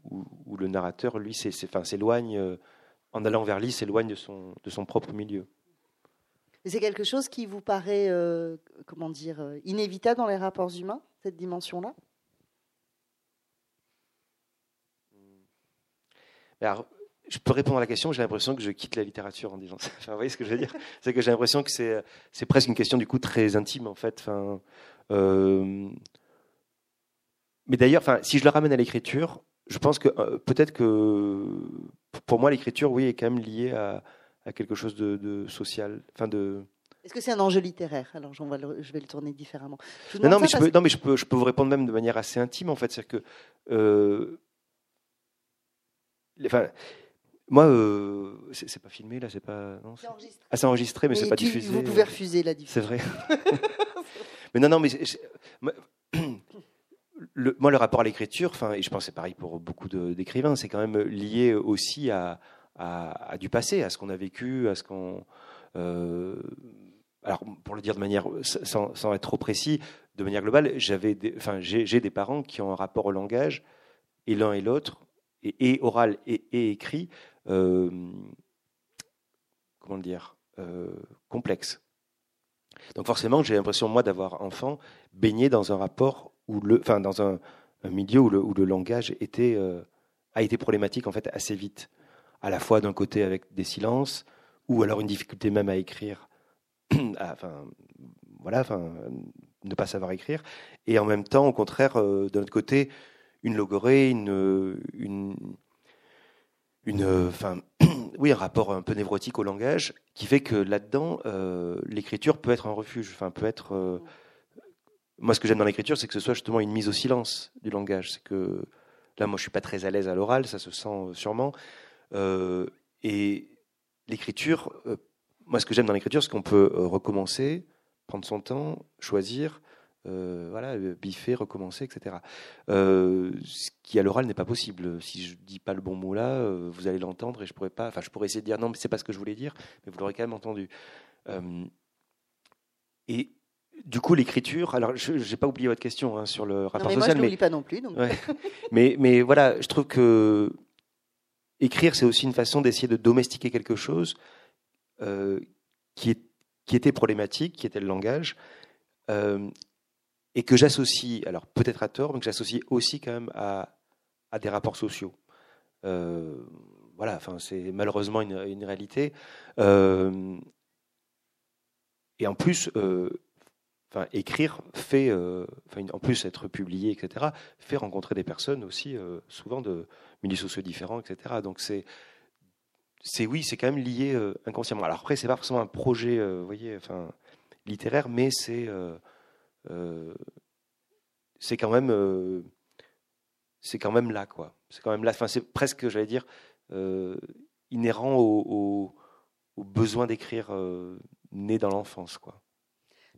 S3: le narrateur, lui, s'éloigne, euh, en allant vers Lise, s'éloigne de son, de son propre milieu.
S2: C'est quelque chose qui vous paraît, euh, comment dire, euh, inévitable dans les rapports humains, cette dimension-là?
S3: Alors, je peux répondre à la question, j'ai l'impression que je quitte la littérature en disant ça. [LAUGHS] vous voyez ce que je veux dire? C'est que j'ai l'impression que c'est, presque une question du coup très intime en fait. Enfin, mais d'ailleurs, si je le ramène à l'écriture, je pense que euh, peut-être que pour moi, l'écriture, oui, est quand même liée à, quelque chose de, social. Enfin, de.
S2: Est-ce que c'est un enjeu littéraire? Alors, je vais le tourner différemment.
S3: Non, mais, je peux, non, mais je peux, je peux vous répondre même de manière assez intime, en fait. C'est que. Euh, enfin, moi, euh, c'est pas filmé, là, c'est pas.
S2: C'est enregistré.
S3: Ah, c'est enregistré, mais, c'est pas diffusé.
S2: Vous pouvez refuser la diffusion.
S3: C'est vrai. [LAUGHS] mais non, non, mais [CLEARS THROAT] moi, le rapport à l'écriture, et je pense c'est pareil pour beaucoup d'écrivains, c'est quand même lié aussi à, du passé, à ce qu'on a vécu, à ce qu'on. Euh, alors, pour le dire de manière sans, être trop précis, de manière globale, j'avais, enfin, j'ai des parents qui ont un rapport au langage et l'un et l'autre, et, oral et, écrit, comment dire, complexe. Donc forcément, j'ai l'impression, moi, d'avoir enfant, baigné dans un rapport, où le, enfin, dans un, milieu où le, langage était, a été problématique en fait assez vite. À la fois d'un côté avec des silences, ou alors une difficulté même à écrire, [CLEARS THROAT] enfin, voilà, enfin, ne pas savoir écrire, et en même temps, au contraire, euh, d'un autre côté, une logorée, une, une, enfin, [CLEARS THROAT] oui, un rapport un peu névrotique au langage, qui fait que là-dedans, euh, l'écriture peut être un refuge, enfin, peut être. Euh, moi, ce que j'aime dans l'écriture, c'est que ce soit justement une mise au silence du langage. C'est que là, moi, je suis pas très à l'aise à l'oral, ça se sent sûrement. et l'écriture, moi, ce que j'aime dans l'écriture, c'est qu'on peut recommencer, prendre son temps, choisir, euh, voilà, euh, biffer, recommencer, etc. Euh, ce qui à l'oral n'est pas possible. Si je dis pas le bon mot là, vous allez l'entendre et je pourrais pas. Enfin, je pourrais essayer de dire non, mais c'est pas ce que je voulais dire, mais vous l'aurez quand même entendu. et du coup, l'écriture. Alors, je n'ai pas oublié votre question hein, sur le rapport
S2: non, mais
S3: social,
S2: moi, je mais pas non plus.
S3: mais, mais voilà, je trouve que écrire, c'est aussi une façon d'essayer de domestiquer quelque chose qui est qui était problématique, qui était le langage, euh, et que j'associe, alors peut-être à tort, mais que j'associe aussi quand même à, à des rapports sociaux. Euh, voilà, enfin, c'est malheureusement une, une réalité. Euh, et en plus, enfin, écrire fait, enfin, en plus être publié, etc., fait rencontrer des personnes aussi, souvent de milieux sociaux différents, etc. Donc c'est c'est oui, c'est quand même lié euh, inconsciemment. Alors après, c'est pas forcément un projet, euh, voyez, enfin littéraire, mais c'est euh, c'est quand même c'est quand même là, quoi. C'est quand même là. Enfin, c'est presque, j'allais dire, inhérent au, au besoin d'écrire né dans l'enfance, quoi.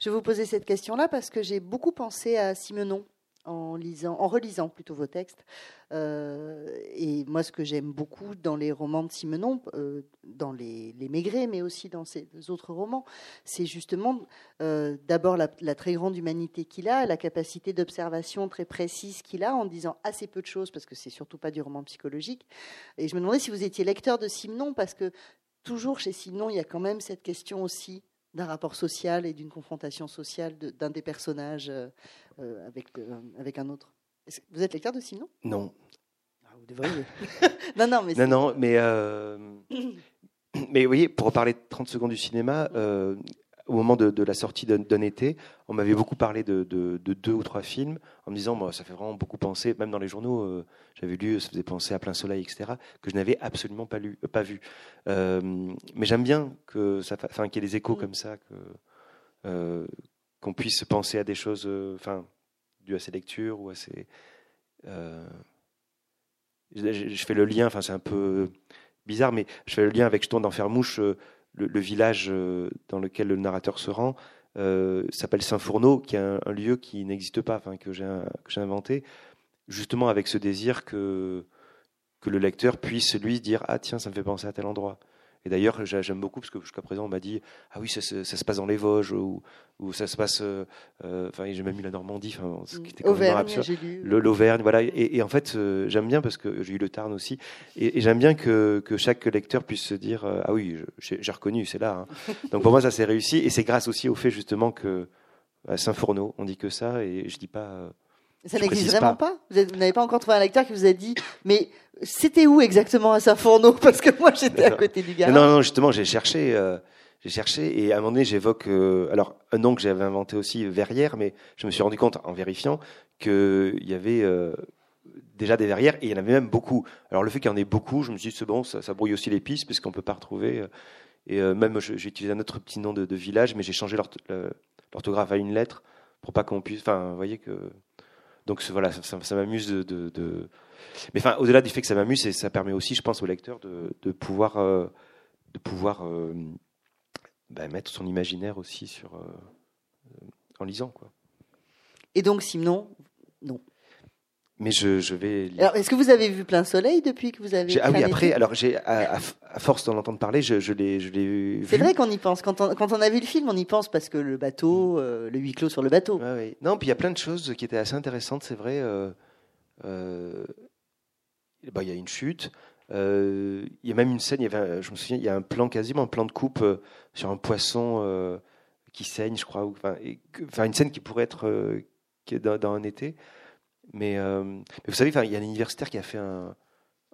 S2: Je vous poser cette question-là parce que j'ai beaucoup pensé à Simenon en lisant, en relisant plutôt vos textes. Euh, et moi, ce que j'aime beaucoup dans les romans de Simenon, euh, dans les, les Maigret, mais aussi dans ses autres romans, c'est justement euh, d'abord la, très grande humanité qu'il a, la capacité d'observation très précise qu'il a en disant assez peu de choses, parce que c'est surtout pas du roman psychologique. Et je me demandais si vous étiez lecteur de Simenon, parce que toujours chez Simenon, il y a quand même cette question aussi d'un rapport social et d'une confrontation sociale d'un des personnages euh, euh, avec, euh, avec un autre. Vous êtes lecteur de Simon
S3: Non.
S2: Ah, vous devriez. [LAUGHS] [LAUGHS] non, non, mais.
S3: Non, non, mais. [COUGHS] mais vous voyez, pour reparler 30 secondes du cinéma, au moment de, la sortie d'un été, on m'avait beaucoup parlé de, deux ou trois films en me disant, moi, ça fait vraiment beaucoup penser, même dans les journaux, euh, j'avais lu, ça faisait penser à Plein Soleil, etc., que je n'avais absolument pas, lu, euh, pas vu. Euh, mais j'aime bien qu'il y ait des échos mm. comme ça, qu'on puisse penser à des choses, enfin, dues à ces lectures ou à ces. Je, fais le lien, enfin, c'est un peu bizarre, mais je fais le lien avec Je tourne dans mouche le, village euh, dans lequel le narrateur se rend euh, s'appelle Saint-Fourneau, qui est un, lieu qui n'existe pas, que j'ai inventé, justement avec ce désir que, que le lecteur puisse lui dire Ah, tiens, ça me fait penser à tel endroit. Et d'ailleurs, j'aime beaucoup parce que jusqu'à présent, on m'a dit ah oui, ça, se passe dans les Vosges ou, ou ça se passe. Euh, euh, enfin, j'ai même mis la Normandie, enfin,
S2: ce qui était Auvergne,
S3: L'Auvergne, voilà. Et, en fait, euh, j'aime bien parce que j'ai eu le Tarn aussi, et, j'aime bien que, que, chaque lecteur puisse se dire ah oui, j'ai reconnu, c'est là. Hein. [LAUGHS] Donc pour moi, ça s'est réussi, et c'est grâce aussi au fait justement que à Saint-Fourneau, on dit que ça, et je dis pas.
S2: Ça n'existe vraiment pas, Vous n'avez pas encore trouvé un lecteur qui vous a dit, mais c'était où exactement à Saint-Fourneau? [LAUGHS] Parce que moi, j'étais à côté du garage.
S3: Non, non, justement, j'ai cherché. Euh, j'ai cherché et à un moment donné, j'évoque euh, alors un nom que j'avais inventé aussi verrière, mais je me suis rendu compte en vérifiant qu'il y avait euh, déjà des verrières et il y en avait même beaucoup. Alors le fait qu'il y en ait beaucoup, je me suis dit c'est bon, ça, ça, brouille aussi les pistes puisqu'on peut pas retrouver. et même j'ai utilisé un autre petit nom de, de village, mais j'ai changé l'orthographe à une lettre pour pas qu'on puisse. Enfin, vous voyez que donc voilà, ça, m'amuse de, Mais enfin, au-delà du fait que ça m'amuse, ça permet aussi, je pense, au lecteur de, pouvoir, de pouvoir euh, euh, bah, mettre son imaginaire aussi sur, euh, en lisant. Quoi.
S2: Et donc, Simon, non.
S3: Mais je, je vais.
S2: Alors, est-ce que vous avez vu plein soleil depuis que vous avez
S3: Ah oui, après, alors j'ai à, force d'en entendre parler, je, je l'ai, je l'ai
S2: vu. C'est vrai qu'on y pense. Quand on, quand on a vu le film, on y pense parce que le bateau, mm. euh, le huis clos sur le bateau.
S3: oui. Non, puis il y a plein de choses qui étaient assez intéressantes, c'est vrai. Euh, euh, bah, il y a une chute. il y a même une scène, il y avait, je me souviens, il y a un plan quasiment un plan de coupe sur un poisson qui saigne, je crois. Enfin, enfin, une scène qui pourrait être dans, dans, un été. Mais, mais vous savez, il y a un universitaire qui a fait un,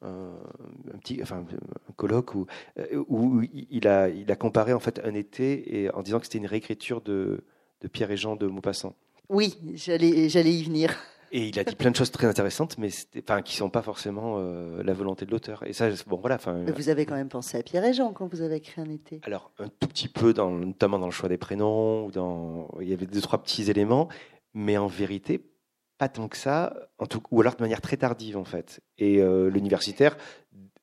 S3: un, petit, enfin, un colloque où, euh, où il, a, il a comparé en fait un été et en disant que c'était une réécriture de, de Pierre et Jean de Maupassant.
S2: Oui, j'allais, j'allais y venir.
S3: Et il a dit plein de choses très intéressantes, mais enfin, qui sont pas forcément euh, la volonté de l'auteur. Et ça, bon, voilà. Enfin,
S2: vous avez quand même pensé à Pierre et Jean quand vous avez écrit un été.
S3: Alors, un tout petit peu, dans, notamment dans le choix des prénoms, dans, il y avait deux trois petits éléments, mais en vérité, pas tant que ça, en tout, ou alors de manière très tardive en fait. Et euh, l'universitaire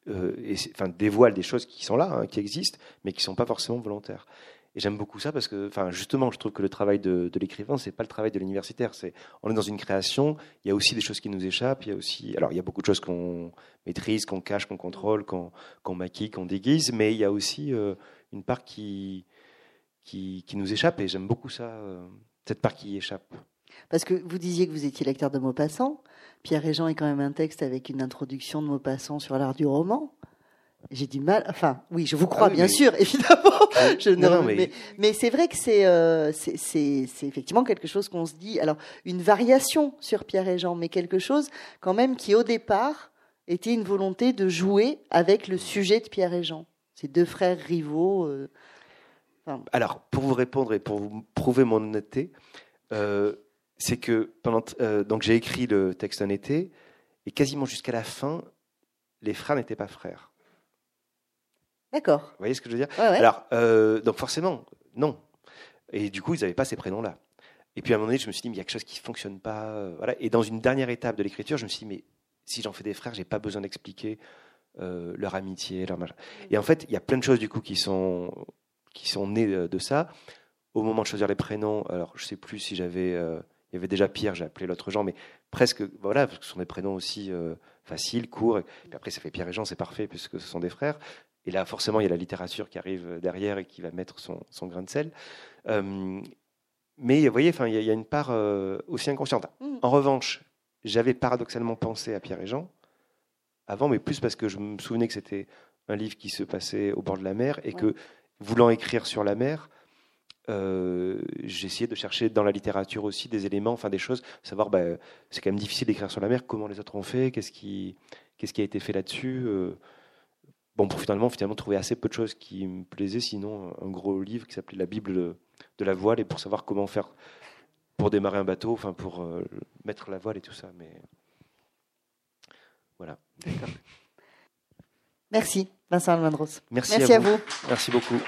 S3: euh, enfin, dévoile des choses qui sont là, hein, qui existent, mais qui ne sont pas forcément volontaires. Et j'aime beaucoup ça parce que, enfin, justement, je trouve que le travail de, de l'écrivain, c'est pas le travail de l'universitaire. C'est, on est dans une création. Il y a aussi des choses qui nous échappent. Il y a aussi, alors, il y a beaucoup de choses qu'on maîtrise, qu'on cache, qu'on contrôle, qu'on, maquille, qu'on déguise, mais il y a aussi euh, une part qui, qui, qui, nous échappe. Et j'aime beaucoup ça, cette part qui échappe.
S2: Parce que vous disiez que vous étiez lecteur de Maupassant. Pierre et Jean est quand même un texte avec une introduction de Maupassant sur l'art du roman. J'ai du mal. Enfin, oui, je vous crois, [LAUGHS] ah bien sûr, évidemment. Je non, mais, mais, c'est vrai que euh, c'est c'est effectivement quelque chose qu'on se dit. Alors, une variation sur Pierre et Jean, mais quelque chose quand même qui, au départ, était une volonté de jouer avec le sujet de Pierre et Jean. Ces deux frères rivaux. Euh,
S3: Alors, pour vous répondre et pour vous prouver mon honnêteté, euh, c'est que pendant euh, donc j'ai écrit le texte un été et quasiment jusqu'à la fin, les frères n'étaient pas frères.
S2: D'accord. Vous
S3: voyez ce que je veux dire? Alors euh, donc forcément non. Et du coup ils n'avaient pas ces prénoms là. Et puis à un moment donné je me suis dit mais il y a quelque chose qui fonctionne pas. Euh, voilà. Et dans une dernière étape de l'écriture je me suis dit mais si j'en fais des frères j'ai pas besoin d'expliquer leur amitié leur machin. Et en fait il y a plein de choses du coup qui sont qui sont nées de, ça. Au moment de choisir les prénoms, alors je sais plus si j'avais il y avait déjà Pierre, j'ai appelé l'autre Jean, mais presque, voilà, parce que ce sont des prénoms aussi euh, faciles, courts. Et puis après, ça fait Pierre et Jean, c'est parfait, puisque ce sont des frères. Et là, forcément, il y a la littérature qui arrive derrière et qui va mettre son, grain de sel. Euh, mais vous voyez, il y, a une part euh, aussi inconsciente. Mm. En revanche, j'avais paradoxalement pensé à Pierre et Jean avant, mais plus parce que je me souvenais que c'était un livre qui se passait au bord de la mer et que, voulant écrire sur la mer, euh, j'ai essayé de chercher dans la littérature aussi des éléments, enfin des choses, savoir, bah, c'est quand même difficile d'écrire sur la mer, comment les autres ont fait, qu'est-ce qui, qu'est-ce qui a été fait là-dessus. Euh. bon, pour finalement, finalement trouver assez peu de choses qui me plaisaient, sinon un gros livre qui s'appelait La Bible de, la voile, et pour savoir comment faire pour démarrer un bateau, enfin pour euh, mettre la voile et tout ça. Mais voilà.
S2: Merci, Vincent Almandros.
S3: Merci, à, vous. Merci beaucoup.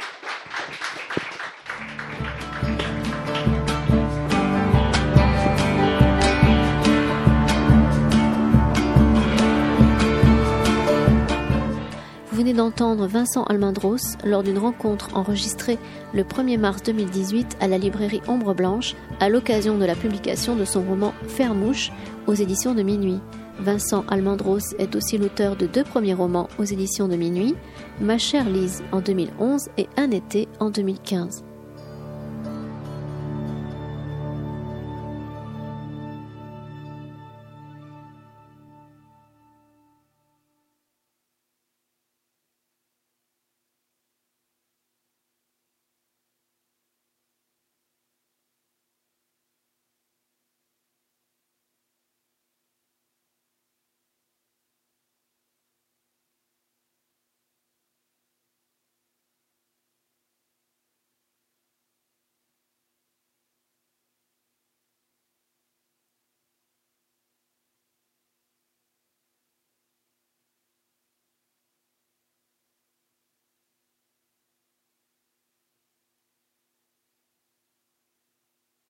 S1: D'entendre Vincent Almendros lors d'une rencontre enregistrée le 1er mars 2018 à la librairie Ombre Blanche à l'occasion de la publication de son roman Fermouche aux éditions de Minuit. Vincent Almendros est aussi l'auteur de deux premiers romans aux éditions de Minuit, Ma chère Lise en 2011 et Un été en 2015.